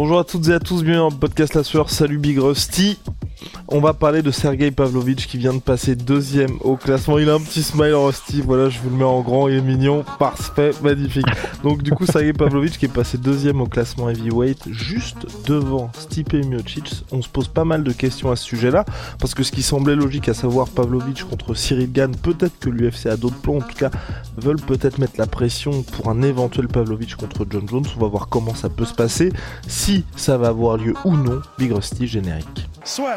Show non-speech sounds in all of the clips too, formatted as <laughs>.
Bonjour à toutes et à tous, bienvenue dans le podcast La Sueur. Salut Big Rusty. On va parler de Sergei Pavlovitch qui vient de passer deuxième au classement. Il a un petit smile Rusty, voilà, je vous le mets en grand, il est mignon, parfait, magnifique. Donc du coup, <laughs> Sergei Pavlovitch qui est passé deuxième au classement heavyweight, juste devant Stipe Miocic. On se pose pas mal de questions à ce sujet-là, parce que ce qui semblait logique, à savoir Pavlovitch contre Cyril Gann, peut-être que l'UFC a d'autres plans, en tout cas, veulent peut-être mettre la pression pour un éventuel Pavlovitch contre John Jones. On va voir comment ça peut se passer, si ça va avoir lieu ou non. Big Rusty générique. Soit.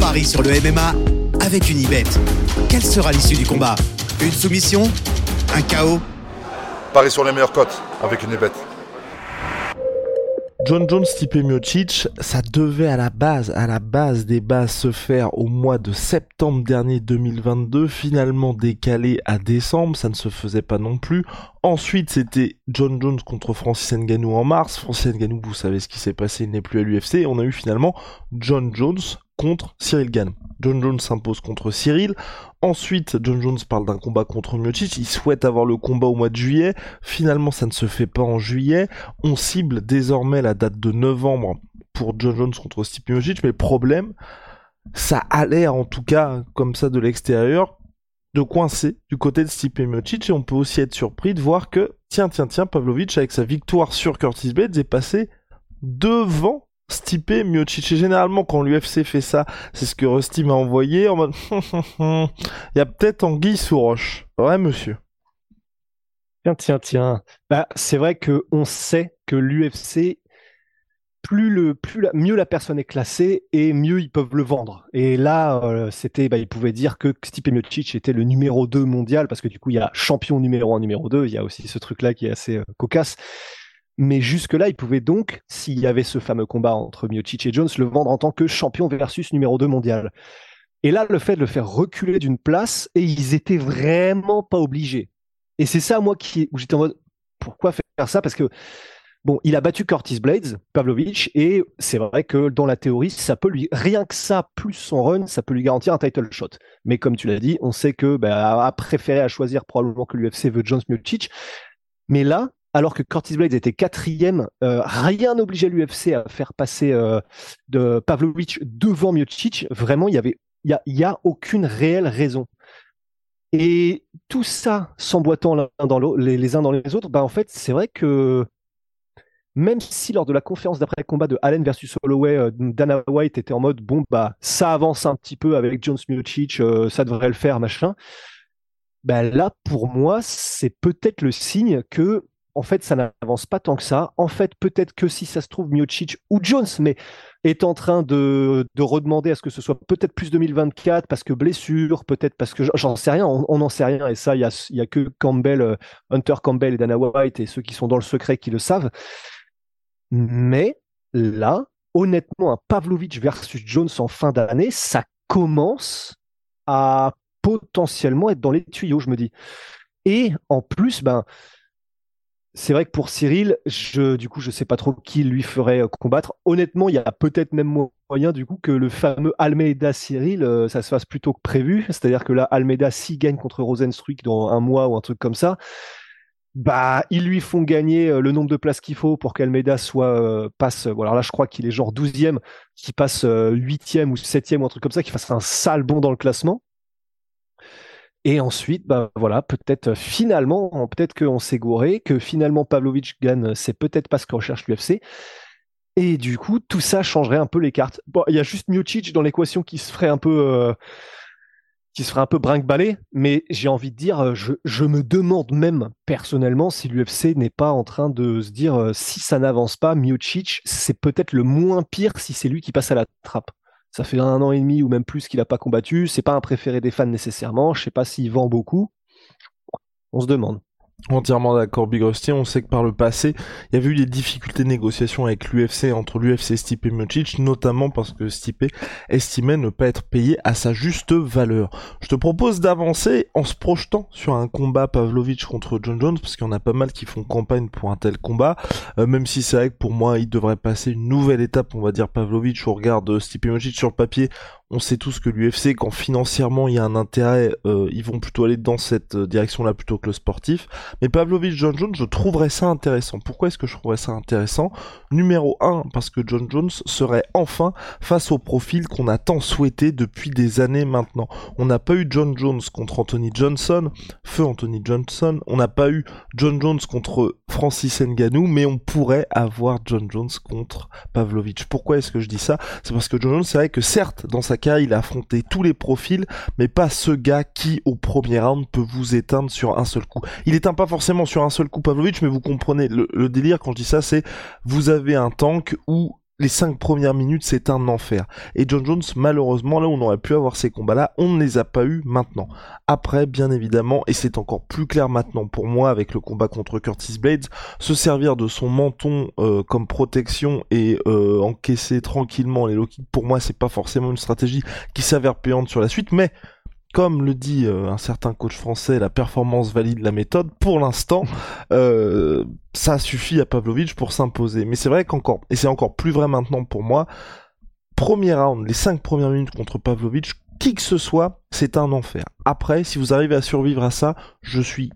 Paris sur le MMA avec une ibet. Quelle sera l'issue du combat? Une soumission? Un chaos? Paris sur les meilleures cotes avec une bête. John Jones, Stipe Miocic, ça devait à la base, à la base des bases se faire au mois de septembre dernier 2022, finalement décalé à décembre, ça ne se faisait pas non plus. Ensuite, c'était John Jones contre Francis Ngannou en mars. Francis Ngannou, vous savez ce qui s'est passé, il n'est plus à l'UFC. On a eu finalement John Jones contre Cyril Gann. John Jones s'impose contre Cyril. Ensuite, John Jones parle d'un combat contre Miocic. Il souhaite avoir le combat au mois de juillet. Finalement, ça ne se fait pas en juillet. On cible désormais la date de novembre pour John Jones contre Stipe Miocic. Mais problème, ça a l'air en tout cas, comme ça de l'extérieur, de coincer du côté de Stipe Miocic. Et on peut aussi être surpris de voir que, tiens, tiens, tiens, Pavlovich, avec sa victoire sur Curtis Blades, est passé devant Stipe Miocic. Et généralement, quand l'UFC fait ça, c'est ce que Rusty m'a envoyé en mode <laughs> il y a peut-être anguille sous roche. Ouais, monsieur. Tiens, tiens, tiens. Bah, c'est vrai que on sait que l'UFC, plus le, plus mieux la personne est classée et mieux ils peuvent le vendre. Et là, euh, c'était, bah, ils pouvaient dire que Stipe Miocic était le numéro 2 mondial parce que du coup, il y a champion numéro 1, numéro 2. Il y a aussi ce truc-là qui est assez euh, cocasse. Mais jusque-là, il pouvait donc, s'il y avait ce fameux combat entre Miocic et Jones, le vendre en tant que champion versus numéro 2 mondial. Et là, le fait de le faire reculer d'une place, et ils étaient vraiment pas obligés. Et c'est ça, moi, qui, où j'étais en mode, pourquoi faire ça? Parce que, bon, il a battu Curtis Blades, Pavlovich, et c'est vrai que dans la théorie, ça peut lui, rien que ça, plus son run, ça peut lui garantir un title shot. Mais comme tu l'as dit, on sait que, bah, a préféré à choisir probablement que l'UFC veut Jones Miocic. Mais là, alors que Curtis Blades était quatrième, euh, rien n'obligeait l'UFC à faire passer euh, de Pavlovich devant Miocic. Vraiment, il y avait, il y a, aucune réelle raison. Et tout ça s'emboîtant les, uns dans les autres, bah en fait, c'est vrai que même si lors de la conférence d'après combat de Allen versus Holloway, euh, Dana White était en mode bon bah ça avance un petit peu avec Jones Miocic, ça devrait le faire machin. Bah là, pour moi, c'est peut-être le signe que en fait, ça n'avance pas tant que ça. En fait, peut-être que si ça se trouve, Miocic ou Jones, mais est en train de, redemander à ce que ce soit peut-être plus 2024 parce que blessure, peut-être parce que j'en sais rien, on n'en sait rien. Et ça, il y a, que Campbell, euh, Hunter Campbell et Dana White et ceux qui sont dans le secret qui le savent. Mais là, honnêtement, un Pavlovich versus Jones en fin d'année, ça commence à potentiellement être dans les tuyaux, je me dis. Et en plus, ben, c'est vrai que pour Cyril, je, du coup, je sais pas trop qui lui ferait euh, combattre. Honnêtement, il y a peut-être même moyen, du coup, que le fameux Almeida Cyril, euh, ça se fasse plutôt que prévu. C'est-à-dire que là, Almeida, s'il gagne contre Rosenstruik dans un mois ou un truc comme ça, bah, ils lui font gagner euh, le nombre de places qu'il faut pour qu'Almeida soit, passe, voilà, là, je crois qu'il est genre 12e, qu'il passe 8e ou 7e ou un truc comme ça, qu'il fasse un sale bond dans le classement. Et ensuite, bah voilà, peut-être euh, finalement, peut-être qu'on s'est gouré, que finalement Pavlovich gagne, c'est peut-être pas ce que recherche l'UFC. Et du coup, tout ça changerait un peu les cartes. Bon, il y a juste Miocic dans l'équation qui se ferait un peu, euh, qui se un peu brinque-ballé, mais j'ai envie de dire, euh, je, je, me demande même personnellement si l'UFC n'est pas en train de se dire, si ça n'avance pas, Miocic, c'est peut-être le moins pire si c'est lui qui passe à la trappe. Ça fait un an et demi ou même plus qu'il n'a pas combattu. C'est pas un préféré des fans nécessairement. Je sais pas s'il vend beaucoup. On se demande. Entièrement d'accord, Big Rusty. On sait que par le passé, il y avait eu des difficultés de négociation avec l'UFC, entre l'UFC et Stipe Miocic, notamment parce que Stipe estimait ne pas être payé à sa juste valeur. Je te propose d'avancer en se projetant sur un combat Pavlovich contre John Jones, parce qu'il y en a pas mal qui font campagne pour un tel combat, euh, même si c'est vrai que pour moi, il devrait passer une nouvelle étape, on va dire Pavlovich, au regard de Stipe Miocic sur le papier, on sait tous que l'UFC, quand financièrement il y a un intérêt, euh, ils vont plutôt aller dans cette euh, direction-là plutôt que le sportif. Mais Pavlovich John Jones, je trouverais ça intéressant. Pourquoi est-ce que je trouverais ça intéressant? Numéro 1, parce que John Jones serait enfin face au profil qu'on a tant souhaité depuis des années maintenant. On n'a pas eu John Jones contre Anthony Johnson, feu Anthony Johnson. On n'a pas eu John Jones contre Francis Ngannou, mais on pourrait avoir John Jones contre Pavlovich. Pourquoi est-ce que je dis ça? C'est parce que John Jones, c'est vrai que certes, dans sa il a affronté tous les profils, mais pas ce gars qui, au premier round, peut vous éteindre sur un seul coup. Il éteint pas forcément sur un seul coup Pavlovich, mais vous comprenez, le, le délire quand je dis ça, c'est vous avez un tank où les cinq premières minutes, c'est un enfer. Et John Jones, malheureusement, là où on aurait pu avoir ces combats-là, on ne les a pas eu maintenant. Après, bien évidemment, et c'est encore plus clair maintenant pour moi avec le combat contre Curtis Blades, se servir de son menton euh, comme protection et euh, encaisser tranquillement les low kicks, pour moi, c'est pas forcément une stratégie qui s'avère payante sur la suite, mais comme le dit euh, un certain coach français, la performance valide la méthode. Pour l'instant, euh, ça suffit à Pavlovich pour s'imposer. Mais c'est vrai qu'encore, et c'est encore plus vrai maintenant pour moi, premier round, les cinq premières minutes contre Pavlovich, qui que ce soit, c'est un enfer. Après, si vous arrivez à survivre à ça, je suis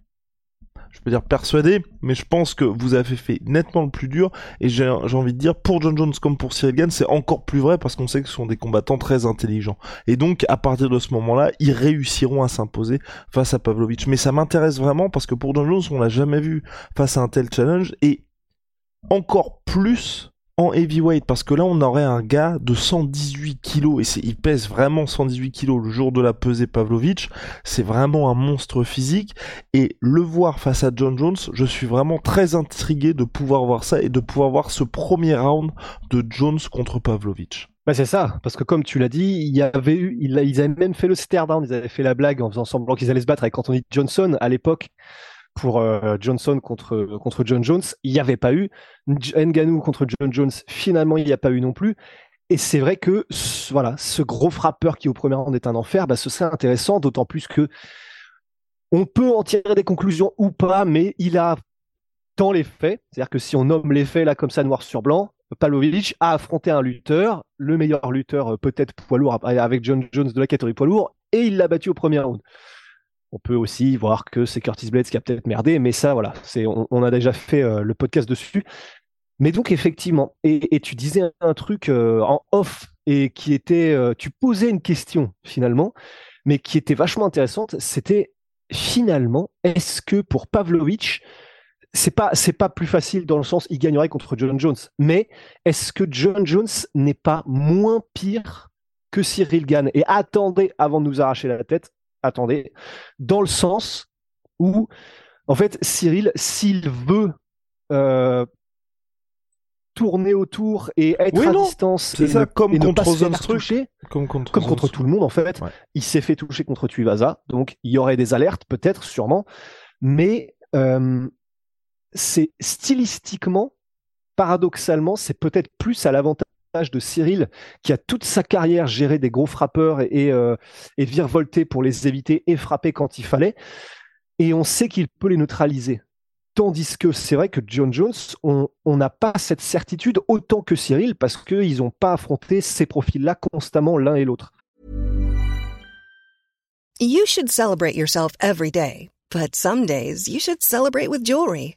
je peux dire persuadé, mais je pense que vous avez fait nettement le plus dur, et j'ai envie de dire, pour John Jones comme pour Cyril Gann, c'est encore plus vrai parce qu'on sait que ce sont des combattants très intelligents. Et donc, à partir de ce moment-là, ils réussiront à s'imposer face à Pavlovich. Mais ça m'intéresse vraiment parce que pour John Jones, on l'a jamais vu face à un tel challenge, et encore plus en heavyweight parce que là on aurait un gars de 118 kilos et il pèse vraiment 118 kilos le jour de la pesée Pavlovich. C'est vraiment un monstre physique. Et le voir face à John Jones je suis vraiment très intrigué de pouvoir voir ça et de pouvoir voir ce premier round de Jones contre Pavlovich. Bah c'est ça, parce que comme tu l'as dit, il y avait eu, ils avaient même fait le stare down, ils avaient fait la blague en faisant semblant qu'ils allaient se battre avec Anthony Johnson à l'époque pour euh, Johnson contre contre John Jones, il n'y avait pas eu. Nganou contre John Jones, finalement, il n'y a pas eu non plus. Et c'est vrai que voilà, ce gros frappeur qui au premier rang est un enfer, bah, ce serait intéressant, d'autant plus que on peut en tirer des conclusions ou pas, mais il a tant les faits. C'est-à-dire que si on nomme les faits là comme ça noir sur blanc, Pavlovich a affronté un lutteur, le meilleur lutteur euh, peut-être poids lourd avec John Jones de la catégorie poids lourd, et il l'a battu au premier round. On peut aussi voir que c'est Curtis Blades qui a peut-être merdé, mais ça, voilà, on, a déjà fait euh, le podcast dessus. Mais donc, effectivement, et, tu disais un, truc euh, en off et qui était, euh, tu posais une question finalement, mais qui était vachement intéressante. C'était finalement, est-ce que pour Pavlovich, c'est pas pas plus facile dans le sens il gagnerait contre John Jones, mais est-ce que John Jones n'est pas moins pire que Cyril Gann? Et attendez avant de nous arracher la tête, attendez, dans le sens où, en fait, Cyril, s'il veut euh, tourner autour et être à distance, ça, comme contre comme contre, tout le monde en fait. Il s'est fait toucher contre Tuivasa, donc il y aurait des alertes peut-être, sûrement, mais euh, c'est stylistiquement, paradoxalement, c'est peut-être plus à l'avantage de Cyril, qui a toute sa carrière géré des gros frappeurs et, et, euh, virevolté pour les éviter et frapper quand il fallait. Et on sait qu'il peut les neutraliser. Tandis que c'est vrai que John Jones, on n'a pas cette certitude autant que Cyril parce qu'ils n'ont pas affronté ces profils-là constamment l'un et l'autre. You should celebrate yourself every day, but some days you should celebrate with jewelry.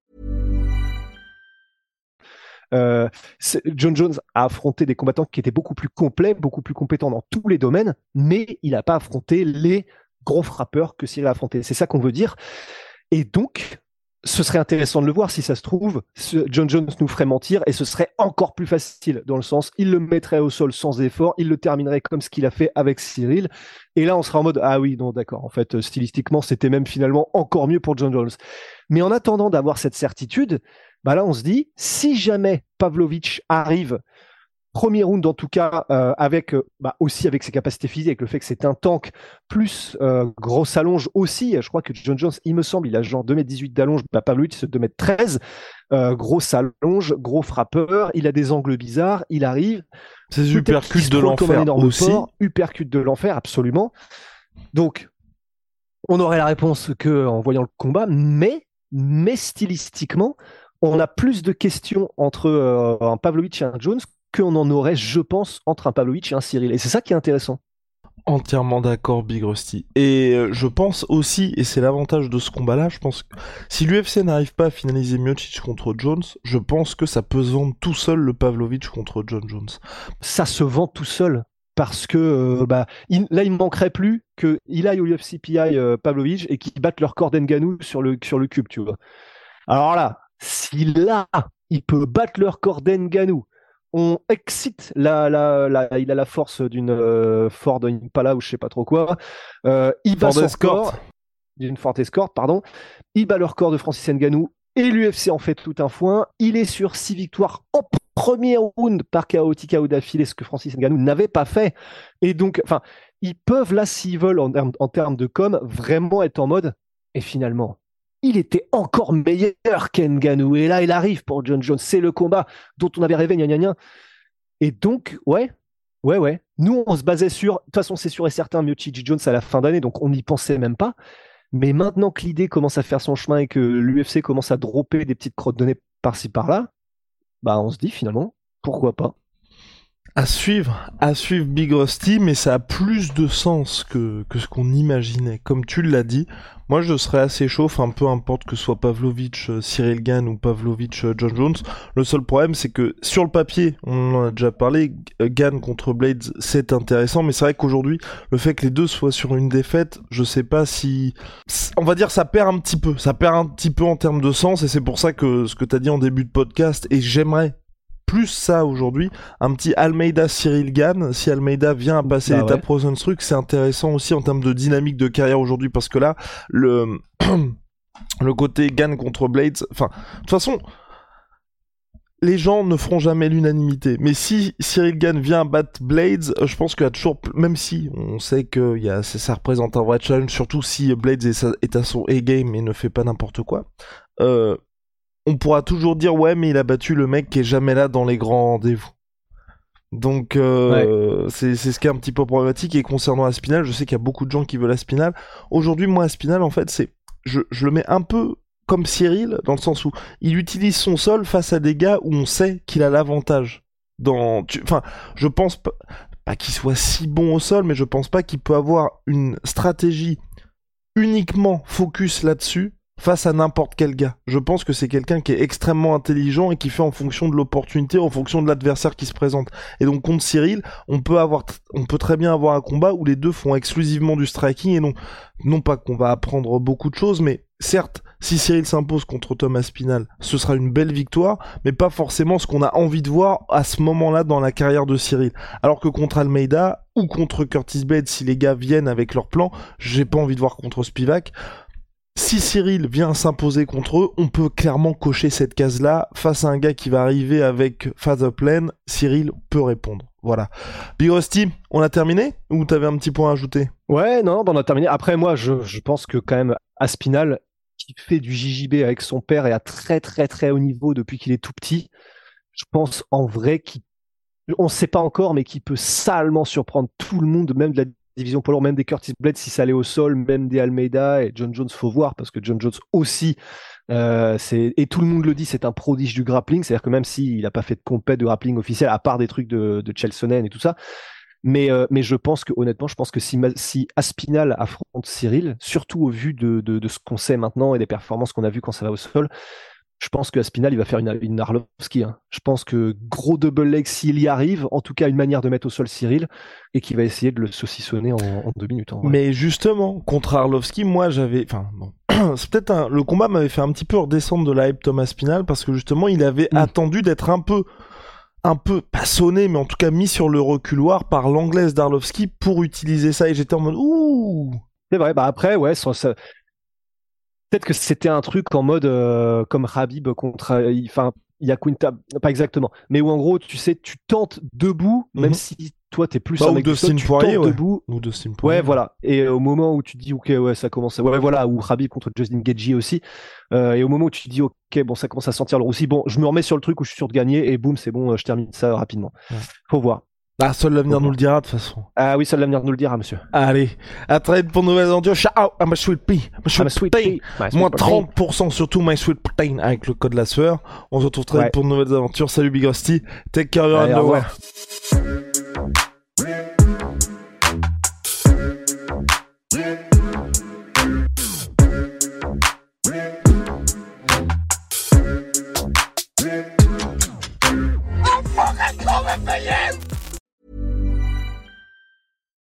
Euh, John Jones a affronté des combattants qui étaient beaucoup plus complets, beaucoup plus compétents dans tous les domaines, mais il n'a pas affronté les gros frappeur que Cyril a affronté. C'est ça qu'on veut dire. Et donc, ce serait intéressant de le voir si ça se trouve. John Jones nous ferait mentir et ce serait encore plus facile dans le sens, il le mettrait au sol sans effort, il le terminerait comme ce qu'il a fait avec Cyril. Et là, on sera en mode ah oui, non, d'accord. En fait, stylistiquement, c'était même finalement encore mieux pour John Jones. Mais en attendant d'avoir cette certitude, bah là, on se dit si jamais Pavlovich arrive premier round en tout cas euh, avec euh, bah, aussi avec ses capacités physiques le fait que c'est un tank plus euh, grosse allonge aussi je crois que John Jones il me semble il a genre 2m18 d'allonge bah, Pavlovich c'est 2m13 euh, grosse allonge gros frappeur il a des angles bizarres il arrive. C'est uppercut de l'enfer aussi. uppercut de l'enfer absolument. Donc on aurait la réponse que en voyant le combat mais mais stylistiquement on a plus de questions entre euh, un Pavlovich et un Jones qu'on en aurait, je pense, entre un Pavlovich et un Cyril. Et c'est ça qui est intéressant. Entièrement d'accord, Big Rusty. Et euh, je pense aussi, et c'est l'avantage de ce combat-là, je pense que si l'UFC n'arrive pas à finaliser Miocic contre Jones, je pense que ça peut se vendre tout seul le Pavlovich contre John Jones. Ça se vend tout seul parce que euh, bah, là, il ne manquerait plus qu'il aille au UFC PI euh, Pavlovich et qu'il batte leur corps d'Enganou sur le, sur le cube, tu vois. Alors là, si là, il peut battre leur corps d'Enganou, on excite la, la, la, il a la force d'une euh, Ford Impala ou je sais pas trop quoi. Euh, il bat son score d'une Ford Escort, pardon. Il bat le record de Francis Ngannou et l'UFC en fait tout un foin. Il est sur six victoires en premier round par KO ou d'affilée, ce que Francis Ngannou n'avait pas fait. Et donc, enfin, ils peuvent là, s'ils veulent, en, en termes de com, vraiment être en mode. Et finalement, il était encore meilleur qu'Enganou. Et là, il arrive pour John Jones. C'est le combat dont on avait rêvé, gna gna. Et donc, ouais, ouais, ouais. Nous, on se basait sur. De toute façon, c'est sûr et certain, Miocic Jones à la fin d'année, donc on n'y pensait même pas. Mais maintenant que l'idée commence à faire son chemin et que l'UFC commence à dropper des petites crottes de nez par-ci par-là, bah on se dit finalement, pourquoi pas? À suivre, à suivre Big Rusty, mais ça a plus de sens que, que ce qu'on imaginait. Comme tu l'as dit, moi je serais assez chaud, un peu importe que ce soit Pavlovich, euh, Cyril Gann ou Pavlovich, euh, John Jones. Le seul problème c'est que sur le papier, on en a déjà parlé, Gann contre Blades c'est intéressant, mais c'est vrai qu'aujourd'hui, le fait que les deux soient sur une défaite, je sais pas si... On va dire ça perd un petit peu, ça perd un petit peu en termes de sens, et c'est pour ça que ce que tu as dit en début de podcast, et j'aimerais plus ça aujourd'hui, un petit Almeida Cyril Gann, si Almeida vient à passer bah l'étape ouais. truc, c'est intéressant aussi en termes de dynamique de carrière aujourd'hui parce que là, le <clears throat> le côté Gann contre Blades, enfin, de toute façon, les gens ne feront jamais l'unanimité. Mais si Cyril Gann vient battre Blades, je pense qu'il y a toujours, même si on sait que y a, ça représente un vrai challenge, surtout si Blades est, est à son A-game et ne fait pas n'importe quoi, euh, on pourra toujours dire ouais mais il a battu le mec qui est jamais là dans les grands rendez-vous. Donc euh, c'est ce qui est un petit peu problématique et concernant Aspinal, je sais qu'il y a beaucoup de gens qui veulent Aspinal. Aujourd'hui moi Aspinal en fait c'est je, je le mets un peu comme Cyril dans le sens où il utilise son sol face à des gars où on sait qu'il a l'avantage. Dans enfin je pense pas, pas qu'il soit si bon au sol mais je pense pas qu'il peut avoir une stratégie uniquement focus là-dessus face à n'importe quel gars. Je pense que c'est quelqu'un qui est extrêmement intelligent et qui fait en fonction de l'opportunité, en fonction de l'adversaire qui se présente. Et donc contre Cyril, on peut avoir, on peut très bien avoir un combat où les deux font exclusivement du striking et non, non pas qu'on va apprendre beaucoup de choses, mais certes, si Cyril s'impose contre Thomas Spinal, ce sera une belle victoire, mais pas forcément ce qu'on a envie de voir à ce moment-là dans la carrière de Cyril. Alors que contre Almeida ou contre Curtis Blade, si les gars viennent avec leur plan, j'ai pas envie de voir contre Spivak si Cyril vient s'imposer contre eux, on peut clairement cocher cette case-là. Face à un gars qui va arriver avec Father Plan, Cyril peut répondre. Voilà. Big Rusty, on a terminé Ou t'avais un petit point à ajouter? Ouais, non, on a terminé. Après, moi, je, je, pense que quand même, Aspinal, qui fait du JJB avec son père et à très très très haut niveau depuis qu'il est tout petit, je pense en vrai qu'il on ne sait pas encore, mais qui peut salement surprendre tout le monde, même de la division poids même des Curtis Blade si ça allait au sol, même des Almeida et John Jones, faut voir parce que John Jones aussi, euh, c'est et tout le monde le dit, c'est un prodige du grappling, c'est-à-dire que même s'il n'a pas fait de compète de grappling officiel, à part des trucs de, de Chelsonen et tout ça, mais, euh, mais je pense que honnêtement, je pense que si, si Aspinal affronte Cyril, surtout au vu de, de, de ce qu'on sait maintenant et des performances qu'on a vues quand ça va au sol, je pense que Aspinal, il va faire une, une Arlovski. Hein. Je pense que gros double leg, s'il y arrive, en tout cas une manière de mettre au sol Cyril, et qu'il va essayer de le saucissonner en, en deux minutes. En Mais justement, contre Arlovski, moi j'avais. Enfin, bon. <clears throat> C'est peut-être un... Le combat m'avait fait un petit peu redescendre de la hype Thomas Spinal parce que justement, il avait Mm. attendu d'être un peu. Un peu pas sonné, mais en tout cas mis sur le reculoir par l'anglaise d'Arlovski pour utiliser ça. Et j'étais en mode Ouh C'est vrai, bah après, ouais, ça, ça- peut-être que c'était un truc en mode euh, comme Habib contre. euh, Enfin, Yakunta, pas exactement, mais où en gros, tu sais, tu tentes debout, même Mhm. si toi, t'es plus Bah, un ou sol, tu Poirier, ouais. debout. Ou de Ouais, voilà. Et euh, au moment où tu dis, ok, ouais, ça commence. à- Ouais, voilà. Ou Habib contre Justin Gagey aussi. Euh, et au moment où tu te dis, ok, bon, ça commence à sentir le roussi. Bon, je me remets sur le truc où je suis sûr de gagner et boum, c'est bon, euh, je termine ça rapidement. Ouais. Faut voir. Ah, seul l'avenir nous le dira de toute façon. Ah oui, seul l'avenir nous le dira, monsieur. Allez, à très vite pour de nouvelles aventures. Ciao, I'm a sweet pea. I'm a sweet, I'm a sweet pea. Moins pea. 30% surtout My Sweet Protein avec le code la sueur. On se retrouve très Ouais. vite pour de nouvelles aventures. Salut Big Rusty. Take care, Allez,